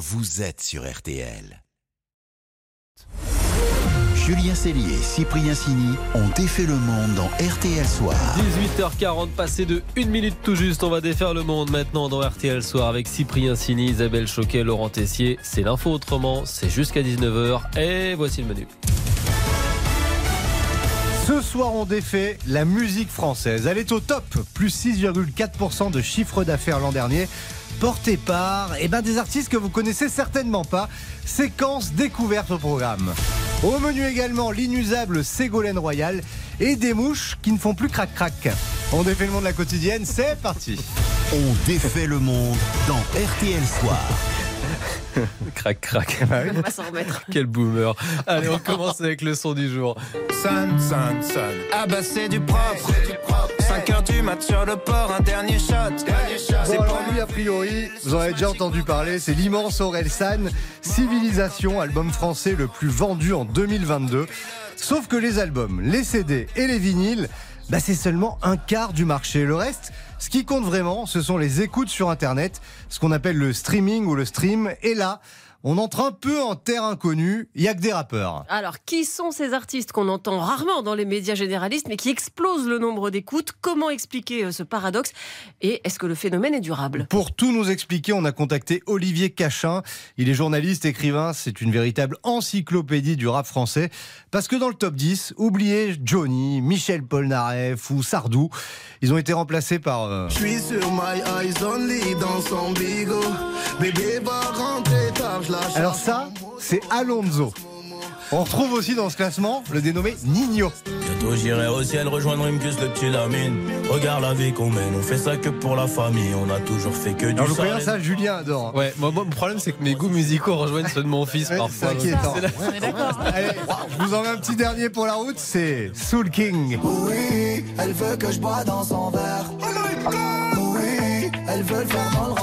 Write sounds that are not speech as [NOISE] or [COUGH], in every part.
vous êtes sur RTL. Julien Cellier et Cyprien Sini ont défait le monde dans RTL Soir. 18h40, passé de 1 minute tout juste. On va défaire le monde maintenant dans RTL Soir avec Cyprien Sini, Isabelle Choquet, Laurent Tessier. C'est l'info autrement, c'est jusqu'à 19h et voici le menu. Ce soir, on défait la musique française. Elle est au top, plus 6,4% de chiffre d'affaires l'an dernier, porté par eh ben, des artistes que vous connaissez certainement pas. Séquence découverte au programme. Au menu également l'inusable Ségolène Royal et des mouches qui ne font plus crac-crac. On défait le monde de la quotidienne, c'est parti. On défait le monde dans RTL Soir. [LAUGHS] crac crac. Ah bah on va s'en remettre. [LAUGHS] Quel boomer. Allez, on commence avec le son du jour. San, san, san. Ah bah c'est du propre. 5h du mat sur le port, un dernier shot. Dernier shot. Lui, a priori, vous en avez déjà entendu parler, c'est l'immense Orelsan, Civilisation, album français le plus vendu en 2022. Sauf que les albums, les CD et les vinyles, bah c'est seulement un quart du marché. Le reste, ce qui compte vraiment, ce sont les écoutes sur Internet, ce qu'on appelle le streaming ou le stream. Et là, on entre un peu en terre inconnue, il y a que des rappeurs. Alors, qui sont ces artistes qu'on entend rarement dans les médias généralistes, mais qui explosent le nombre d'écoutes? Comment expliquer euh, ce paradoxe? Et est-ce que le phénomène est durable? Pour tout nous expliquer, on a contacté Olivier Cachin. Il est journaliste, écrivain, c'est une véritable encyclopédie du rap français. Parce que dans le top 10, oubliez Johnny, Michel Polnareff ou Sardou. Ils ont été remplacés par... euh, Je suis sur My Eyes Only dans son bigot. Bébé va rentrer tard, je lâche. Alors ça, c'est Alonso. On retrouve aussi dans ce classement le dénommé Nino. Bientôt j'irai au ciel rejoindre Imgus le petit Lamine. Regarde la vie qu'on mène, on fait ça que pour la famille. On a toujours fait que du Alors je ça, Julien adore. Ouais, moi, moi, mon problème, c'est que mes goûts musicaux rejoignent ceux de mon fils Ouais, parfois. c'est inquiétant. C'est la- [LAUGHS] Allez, je vous en mets un petit dernier pour la route, c'est Soul King. Oui, elle veut que je bois dans son verre. Oui, elle veut le faire dans le.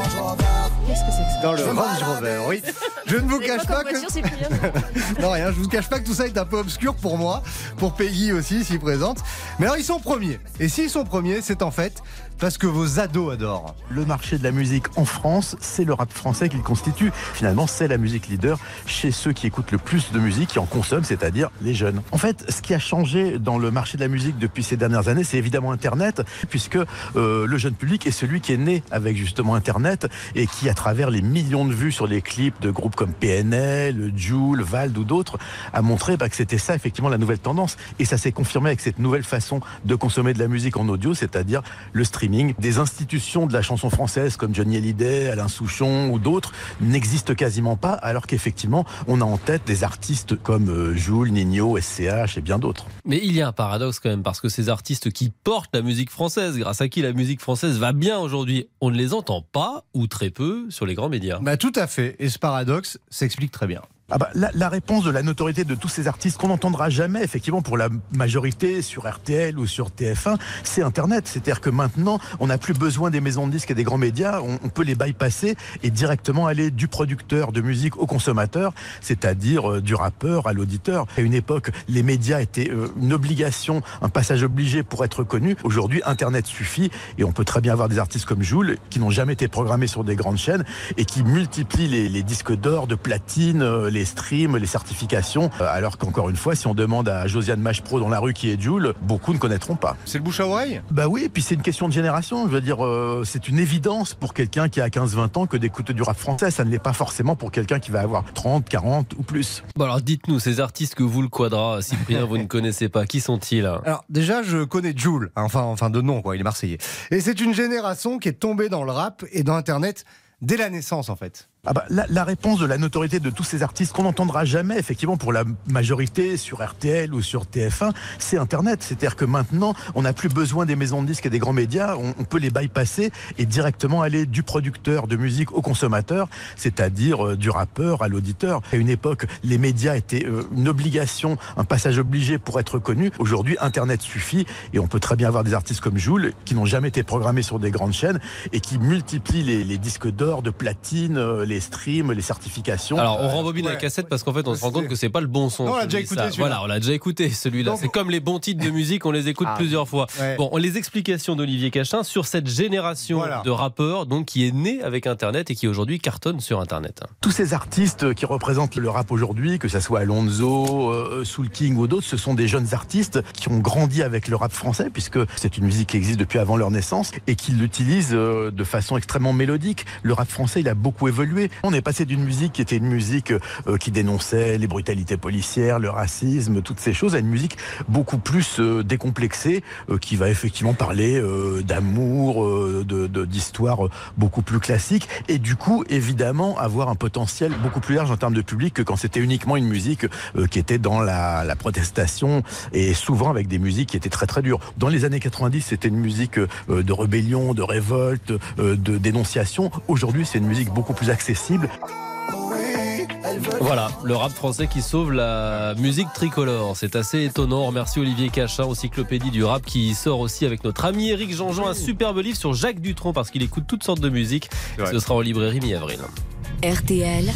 Qu'est-ce que c'est que ça Dans le Range Rover, oui. Je ne vous cache pas que... [LAUGHS] Non, rien, je vous cache pas que tout ça est un peu obscur pour moi, pour Peggy aussi, s'y présente. Mais alors, ils sont premiers. Et s'ils sont premiers, c'est en fait parce que vos ados adorent. Le marché de la musique en France, c'est le rap français qu'il constitue. Finalement, c'est la musique leader chez ceux qui écoutent le plus de musique, qui en consomment, c'est-à-dire les jeunes. En fait, ce qui a changé dans le marché de la musique depuis ces dernières années, c'est évidemment Internet, puisque euh, le jeune public est celui qui est né avec justement Internet et qui, à travers les millions de vues sur les clips de groupes comme PNL, Joule, Vald ou d'autres, a montré bah, que c'était ça effectivement la nouvelle tendance. Et ça s'est confirmé avec cette nouvelle façon de consommer de la musique en audio, c'est-à-dire le streaming. Des institutions de la chanson française comme Johnny Hallyday, Alain Souchon ou d'autres n'existent quasiment pas, alors qu'effectivement on a en tête des artistes comme euh, Joule, Nino, SCH et bien d'autres. Mais il y a un paradoxe quand même, parce que ces artistes qui portent la musique française, grâce à qui la musique française va bien aujourd'hui, on ne les entend pas, ou très peu, sur les grands médias. Bah tout à fait. Et ce paradoxe s'explique très bien. Ah bah, la, la réponse de la notoriété de tous ces artistes qu'on n'entendra jamais, effectivement, pour la majorité sur RTL ou sur TF1, c'est Internet. C'est-à-dire que maintenant, on n'a plus besoin des maisons de disques et des grands médias. On, on peut les bypasser et directement aller du producteur de musique au consommateur, c'est-à-dire euh, du rappeur à l'auditeur. À une époque, les médias étaient euh, une obligation, un passage obligé pour être connu. Aujourd'hui, Internet suffit et on peut très bien avoir des artistes comme Joule qui n'ont jamais été programmés sur des grandes chaînes et qui multiplient les, les disques d'or, de platine, euh, streams, les certifications. Euh, Alors qu'encore une fois, si on demande à Josiane Machepro dans la rue qui est Joule, beaucoup ne connaîtront pas. C'est le bouche à oreille? Bah oui, et puis c'est une question de génération. Je veux dire, euh, c'est une évidence pour quelqu'un qui a 15-20 ans que d'écouter du rap français. Ça ne l'est pas forcément pour quelqu'un qui va avoir 30, 40 ou plus. Bon alors dites-nous, ces artistes que vous le quadra, Cyprien, vous ne connaissez pas, qui sont-ils? Alors déjà, je connais Jules, enfin, enfin de nom, quoi, il est marseillais. Et c'est une génération qui est tombée dans le rap et dans Internet dès la naissance, en fait. Ah bah, la, la réponse de la notoriété de tous ces artistes qu'on n'entendra jamais, effectivement, pour la majorité sur RTL ou sur TF1, c'est Internet. C'est-à-dire que maintenant, on n'a plus besoin des maisons de disques et des grands médias. On, on peut les bypasser et directement aller du producteur de musique au consommateur, c'est-à-dire euh, du rappeur à l'auditeur. À une époque, les médias étaient euh, une obligation, un passage obligé pour être connu. Aujourd'hui, Internet suffit et on peut très bien avoir des artistes comme Joule qui n'ont jamais été programmés sur des grandes chaînes et qui multiplient les, les disques d'or, de platine, euh, les les streams, les certifications. Alors on rembobine la cassette parce qu'en fait on se rend compte que c'est pas le bon son. Non, on l'a déjà écouté. Voilà, on l'a déjà écouté celui-là. C'est comme les bons titres de musique, on les écoute Ah. plusieurs fois. Ouais. Bon, les explications d'Olivier Cachin sur cette génération Voilà. de rappeurs donc qui est née avec Internet et qui aujourd'hui cartonne sur Internet. Tous ces artistes qui représentent le rap aujourd'hui, que ce soit Alonso, euh, Soul King ou d'autres, ce sont des jeunes artistes qui ont grandi avec le rap français, puisque c'est une musique qui existe depuis avant leur naissance et qui l'utilisent euh, de façon extrêmement mélodique. Le rap français, il a beaucoup évolué. On est passé d'une musique qui était une musique euh, qui dénonçait les brutalités policières, le racisme, toutes ces choses, à une musique beaucoup plus euh, décomplexée, euh, qui va effectivement parler d'amour, euh, de- beaucoup plus classiques, et du coup, évidemment, avoir un potentiel beaucoup plus large en termes de public que quand c'était uniquement une musique qui était dans la, la protestation, et souvent avec des musiques qui étaient très très dures. Dans les années 90, c'était une musique de rébellion, de révolte, de dénonciation. Aujourd'hui, c'est une musique beaucoup plus accessible. Voilà, le rap français qui sauve la musique tricolore. C'est assez étonnant. On remercie Olivier Cachin, encyclopédie du rap, qui sort aussi avec notre ami Eric Jean-Jean un superbe livre sur Jacques Dutronc parce qu'il écoute toutes sortes de musique. Ouais. Ce sera en librairie mi-avril. RTL,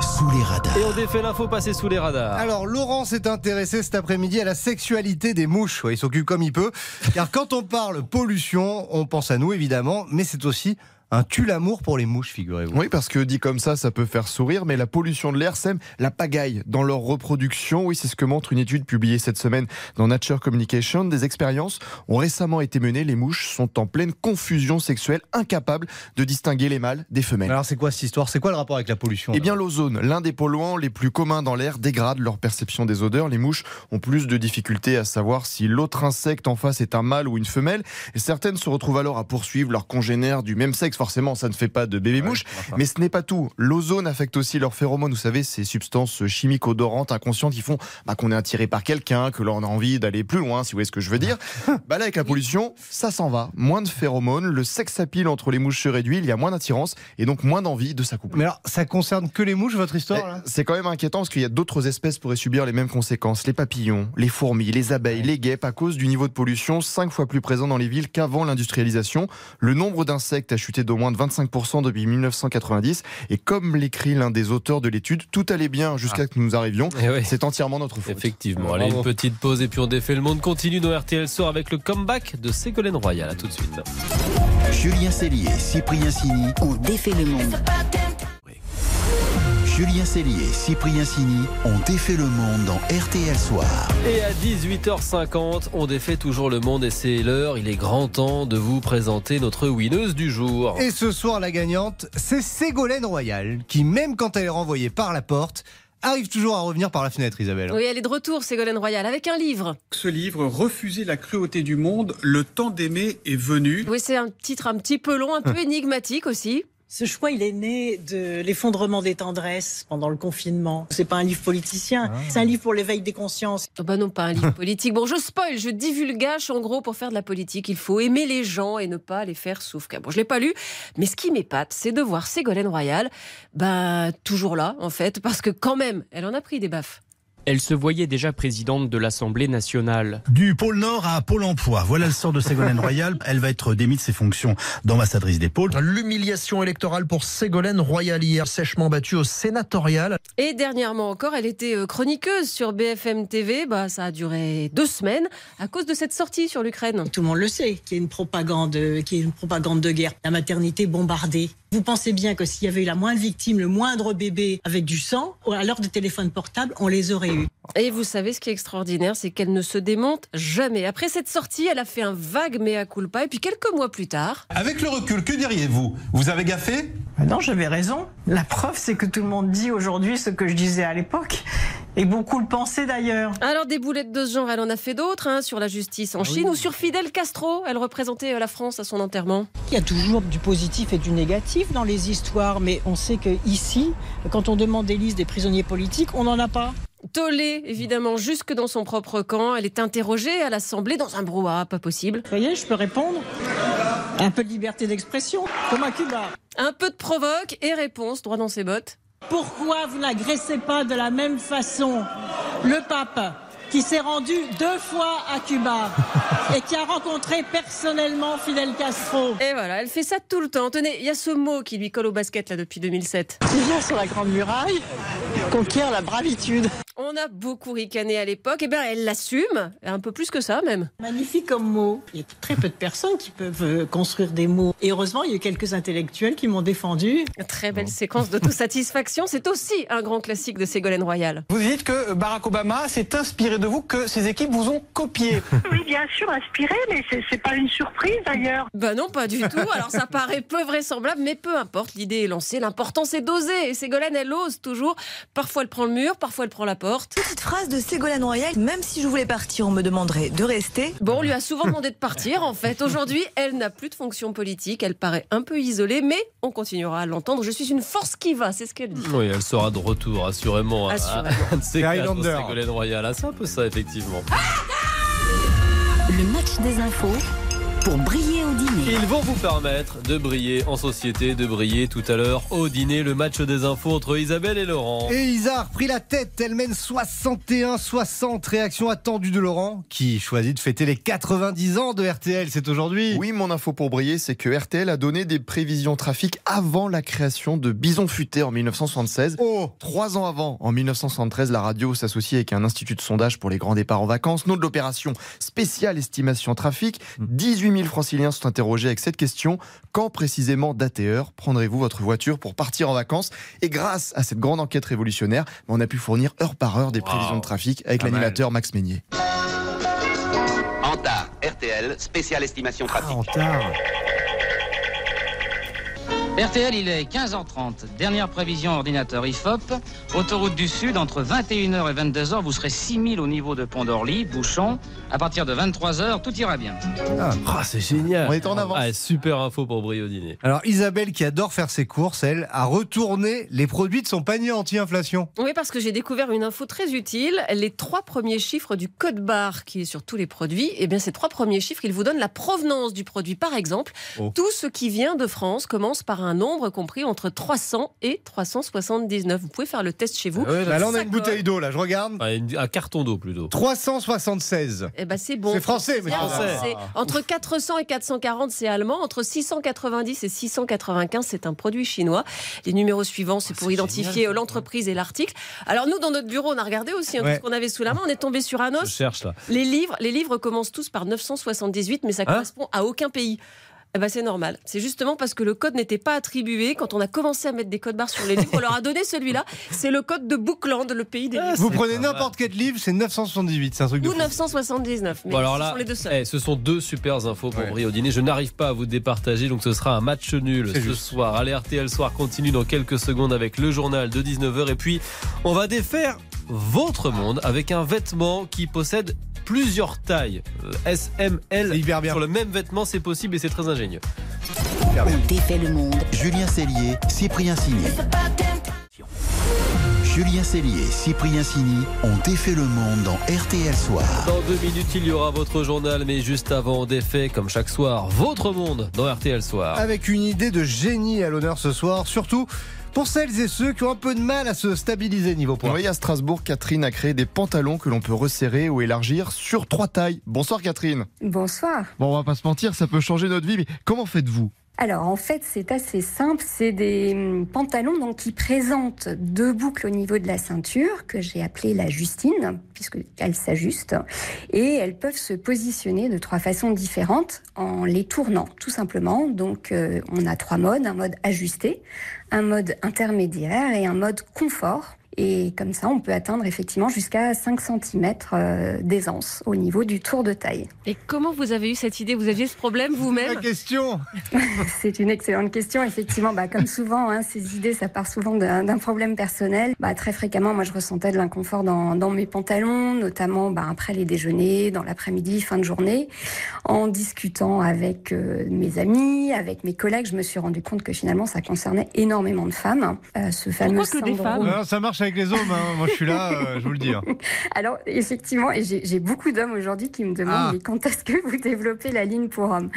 Sous les radars. Et on défait l'info passée sous les radars. Alors, Laurent s'est intéressé cet après-midi à la sexualité des mouches. Ouais, il s'occupe comme il peut. Car quand on parle pollution, on pense à nous évidemment, mais c'est aussi un tue-l'amour pour les mouches, figurez-vous. Oui, parce que dit comme ça, ça peut faire sourire, mais la pollution de l'air sème la pagaille dans leur reproduction. Oui, c'est ce que montre une étude publiée cette semaine dans Nature Communication. Des expériences ont récemment été menées. Les mouches sont en pleine confusion sexuelle, incapables de distinguer les mâles des femelles. Alors, c'est quoi cette histoire? C'est quoi le rapport avec la pollution Eh bien, l'ozone, l'un des polluants les plus communs dans l'air, dégrade leur perception des odeurs. Les mouches ont plus de difficultés à savoir si l'autre insecte en face est un mâle ou une femelle. Et certaines se retrouvent alors à poursuivre leurs congénères du même sexe. Forcément, ça ne fait pas de bébé mouche. Mais ce n'est pas tout. L'ozone affecte aussi leurs phéromones. Vous savez, ces substances chimiques odorantes inconscientes qui font bah, qu'on est attiré par quelqu'un, que l'on a envie d'aller plus loin, si vous voyez ce que je veux dire. [LAUGHS] bah là, avec la pollution, ça s'en va. Moins de phéromones, le sex appeal entre les mouches se réduit, il y a moins d'attirance et donc moins d'envie de s'accoupler. Mais alors, ça concerne que les mouches, votre histoire Eh, C'est quand même inquiétant parce qu'il y a d'autres espèces qui pourraient subir les mêmes conséquences. Les papillons, les fourmis, les abeilles, les guêpes, à cause du niveau de pollution 5 fois plus présent dans les villes qu'avant l'industrialisation. Le nombre d'insectes a chuté d'au moins de 25% depuis 1990. Et comme l'écrit l'un des auteurs de l'étude, tout allait bien jusqu'à ce que nous arrivions. Eh oui. C'est entièrement notre faute. Effectivement. Allez, une petite pause et puis on défait le monde. Continue dans RTL Soir avec le comeback de Ségolène Royal. À tout de suite. Julien Cellier, Cyprien Sini. on défait le monde. Julien Cellier, Cyprien Sini ont défait le monde dans RTL Soir. Et à 18h50, on défait toujours le monde et c'est l'heure. Il est grand temps de vous présenter notre winneuse du jour. Et ce soir, la gagnante, c'est Ségolène Royal, qui, même quand elle est renvoyée par la porte, arrive toujours à revenir par la fenêtre, Isabelle. Oui, elle est de retour, Ségolène Royal, avec un livre. Ce livre, Refuser la cruauté du monde, le temps d'aimer est venu. Oui, c'est un titre un petit peu long, un peu énigmatique aussi. Ce choix, il est né de l'effondrement des tendresses pendant le confinement. C'est pas un livre politicien, c'est un livre pour l'éveil des consciences. Oh bah non, pas un livre politique. Bon, je spoil, je divulgage. En gros, pour faire de la politique, il faut aimer les gens et ne pas les faire souffrir. Bon, je l'ai pas lu, mais ce qui m'épate, c'est de voir Ségolène Royal, bah toujours là, en fait, parce que quand même, elle en a pris des baffes. Elle se voyait déjà présidente de l'Assemblée nationale. Du pôle Nord à Pôle emploi. Voilà le sort de Ségolène Royal. Elle va être démise de ses fonctions d'ambassadrice des pôles. L'humiliation électorale pour Ségolène Royal hier, sèchement battue au sénatorial. Et dernièrement encore, elle était euh, chroniqueuse sur BFM TV. Bah, ça a duré deux semaines à cause de cette sortie sur l'Ukraine. Tout le monde le sait, qu'il y a une propagande, qui est une propagande de guerre. La maternité bombardée. Vous pensez bien que s'il y avait eu la moindre victime, le moindre bébé avec du sang, à l'heure des téléphones portables, on les aurait eu. Et vous savez ce qui est extraordinaire, c'est qu'elle ne se démonte jamais. Après cette sortie, elle a fait un vague mea culpa. Et puis quelques mois plus tard, Avec le recul, que diriez-vous? Vous avez gaffé? Non, j'avais raison. La preuve, c'est que tout le monde dit aujourd'hui ce que je disais à l'époque. Et beaucoup le pensaient d'ailleurs. Alors des boulettes de ce genre, elle en a fait d'autres, hein, sur la justice en Chine ou sur Fidel Castro. Elle représentait euh, la France à son enterrement. Il y a toujours du positif et du négatif dans les histoires, mais on sait que ici, quand on demande des listes des prisonniers politiques, on n'en a pas. Tollée, évidemment, jusque dans son propre camp. Elle est interrogée à l'Assemblée dans un brouhaha pas possible. Vous voyez, je peux répondre. Un peu de liberté d'expression, comme à Cuba. Un peu de provoque et réponse droit dans ses bottes. Pourquoi vous n'agressez pas de la même façon le pape qui s'est rendu deux fois à Cuba [LAUGHS] et qui a rencontré personnellement Fidel Castro? Et voilà, elle fait ça tout le temps. Tenez, il y a ce mot qui lui colle au basket là depuis 2007. Il vient sur la Grande Muraille conquiert la bravitude. On a beaucoup ricané à l'époque, et bien elle l'assume, un peu plus que ça même. Magnifique comme mot. Il y a très peu de personnes qui peuvent euh, construire des mots. Et heureusement, il y a eu quelques intellectuels qui m'ont défendu. Très belle séquence d'autosatisfaction. C'est aussi un grand classique de Ségolène Royal. Vous dites que Barack Obama s'est inspiré de vous, que ses équipes vous ont copié. [LAUGHS] Oui, bien sûr, inspiré, mais c'est- c'est pas une surprise d'ailleurs. Bah non, pas du tout. Alors ça paraît peu vraisemblable, mais peu importe, l'idée est lancée. L'important c'est d'oser. Et Ségolène, elle ose toujours. Parfois elle prend le mur, parfois elle prend la porte. Petite phrase de Ségolène Royal, même si je voulais partir, on me demanderait de rester. Bon, on lui a souvent demandé de partir en fait. Aujourd'hui, elle n'a plus de fonction politique. Elle paraît un peu isolée, mais on continuera à l'entendre. Je suis une force qui va, c'est ce qu'elle dit. Oui, elle sera de retour, assurément. à- Assurément. de. Ségolène Royal. Ah, c'est un peu ça, effectivement. Le match des infos pour briller au dîner. Ils vont vous permettre de briller en société, de briller tout à l'heure au dîner. Le match des infos entre Isabelle et Laurent. Et Isa a repris la tête, elle mène 61-60. Réaction attendue de Laurent, qui choisit de fêter les 90 ans de RTL, c'est aujourd'hui. Oui, mon info pour briller, c'est que RTL a donné des prévisions trafic avant la création de Bison Futé en 1976. Oh Trois ans avant, en 1973, la radio s'associe avec un institut de sondage pour les grands départs en vacances. Nom de l'opération spéciale estimation trafic. 18 000 franciliens sont interrogés avec cette question. Quand précisément, date et heure, prendrez-vous votre voiture pour partir en vacances? Et grâce à cette grande enquête révolutionnaire, on a pu fournir heure par heure des prévisions de trafic avec l'animateur Max Meignier. Antar, RTL, spéciale estimation trafic. RTL, il est 15h30. Dernière prévision ordinateur IFOP. Autoroute du Sud, entre 21h et 22h, vous serez 6000 au niveau de Pont d'Orly, bouchon. À partir de 23h, tout ira bien. Ah, c'est génial. On est en avance. Ah, super info pour briller au dîner. Alors Isabelle, qui adore faire ses courses, elle, a retourné les produits de son panier anti-inflation. Oui, parce que j'ai découvert une info très utile. Les trois premiers chiffres du code barre qui est sur tous les produits, eh bien, ces trois premiers chiffres, ils vous donnent la provenance du produit. Par exemple, Oh. tout ce qui vient de France commence par un nombre compris entre 300 et 379. Vous pouvez faire le test chez vous. Ah ouais, Bah là, on a une bouteille d'eau, là, je regarde. Ah, une- un carton d'eau plutôt. 376. Eh ben, c'est bon. C'est français, mais français. Entre 400 et 440, c'est allemand. Entre 690 et 695, c'est un produit chinois. Les numéros suivants, c'est pour identifier l'entreprise et l'article. Alors nous, dans notre bureau, on a regardé aussi hein, tout Ouais. ce qu'on avait sous la main. On est tombé sur un Je os. cherche là. Les livres, les livres commencent tous par 978, mais ça Hein correspond à aucun pays. Eh ben, c'est normal. C'est justement parce que le code n'était pas attribué. Quand on a commencé à mettre des codes barres sur les livres, on leur a donné celui-là. C'est le code de Bookland, le pays des livres. Vous prenez n'importe quel livre, c'est 978, c'est un truc de Ou fou. 979. Mais Bon, alors ce là, sont les deux seuls. eh, ce sont deux super infos pour Ouais. briller au dîner. Je n'arrive pas à vous départager, donc ce sera un match nul ce juste. soir. Allez, RTL Soir continue dans quelques secondes avec le journal de 19h. Et puis, on va défaire votre monde avec un vêtement qui possède plusieurs tailles. Euh, S, M, L. C'est hyper bien. Sur le même vêtement, c'est possible et c'est très ingénieux. On défait le monde. Julien Cellier, Cyprien Signé. Julien Cellier et Cyprien Sini ont défait le monde dans RTL Soir. Dans deux minutes, il y aura votre journal, mais juste avant, on défait, comme chaque soir, votre monde dans RTL Soir. Avec une idée de génie à l'honneur ce soir, surtout pour celles et ceux qui ont un peu de mal à se stabiliser niveau poids. Oui, à Strasbourg, Catherine a créé des pantalons que l'on peut resserrer ou élargir sur trois tailles. Bonsoir Catherine. Bonsoir. Bon, on va pas se mentir, ça peut changer notre vie, mais comment faites-vous? Alors en fait c'est assez simple, c'est des hum, pantalons donc qui présentent deux boucles au niveau de la ceinture que j'ai appelée la Justine puisqu'elles s'ajustent et elles peuvent se positionner de trois façons différentes en les tournant tout simplement. Donc euh, on a trois modes, un mode ajusté, un mode intermédiaire et un mode confort. Et comme ça, on peut atteindre effectivement jusqu'à 5 cm d'aisance au niveau du tour de taille. Et comment vous avez eu cette idée? Vous aviez ce problème vous-même? La question [LAUGHS] C'est une excellente question. Effectivement, bah, comme souvent, hein, ces idées, ça part souvent d'un problème personnel. Bah, très fréquemment, moi, je ressentais de l'inconfort dans, dans mes pantalons, notamment bah, après les déjeuners, dans l'après-midi, fin de journée. En discutant avec euh, mes amis, avec mes collègues, je me suis rendu compte que finalement, ça concernait énormément de femmes. Euh, ce fameux Pourquoi que des syndrome- femmes? Non, ça marche avec les hommes. hein. Moi, je suis là, euh, je vous le dis. hein. [LAUGHS] Alors, effectivement, j'ai beaucoup d'hommes aujourd'hui qui me demandent Ah. mais quand est-ce que vous développez la ligne pour hommes?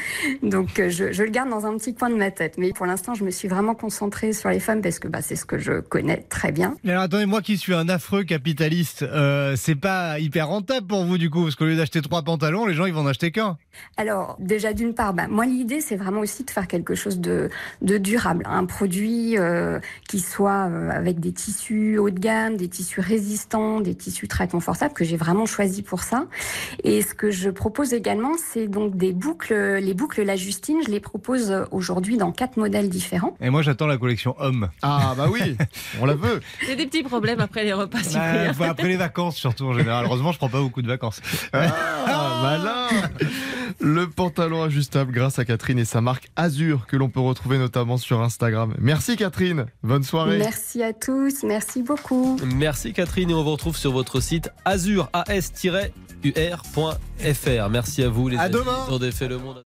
Donc, euh, je, je le garde dans un petit coin de ma tête. Mais pour l'instant, je me suis vraiment concentrée sur les femmes parce que bah, c'est ce que je connais très bien. Mais alors attendez, moi qui suis un affreux capitaliste, euh, c'est pas hyper rentable pour vous du coup, parce qu'au lieu d'acheter trois pantalons, les gens ils vont en acheter qu'un. Alors, déjà, d'une part, bah, moi, l'idée, c'est vraiment aussi de faire quelque chose de, de durable. Un produit euh, qui soit avec des tissus haut de gamme, des tissus résistants, des tissus très confortables, que j'ai vraiment choisi pour ça. Et ce que je propose également, c'est donc des boucles. Les boucles La Justine, je les propose aujourd'hui dans quatre modèles différents. Et moi j'attends la collection homme. Ah bah oui, [LAUGHS] on la veut. J'ai des petits problèmes après les repas. Bah, après les vacances surtout en général. Heureusement, je prends pas beaucoup de vacances. Ah, [LAUGHS] malin Le pantalon ajustable grâce à Catherine et sa marque Azur que l'on peut retrouver notamment sur Instagram. Merci Catherine, bonne soirée. Merci à tous, merci beaucoup. Merci Catherine et on vous retrouve sur votre site azur as-ur.fr. Merci à vous les À amis. demain. Ils ont défait le monde.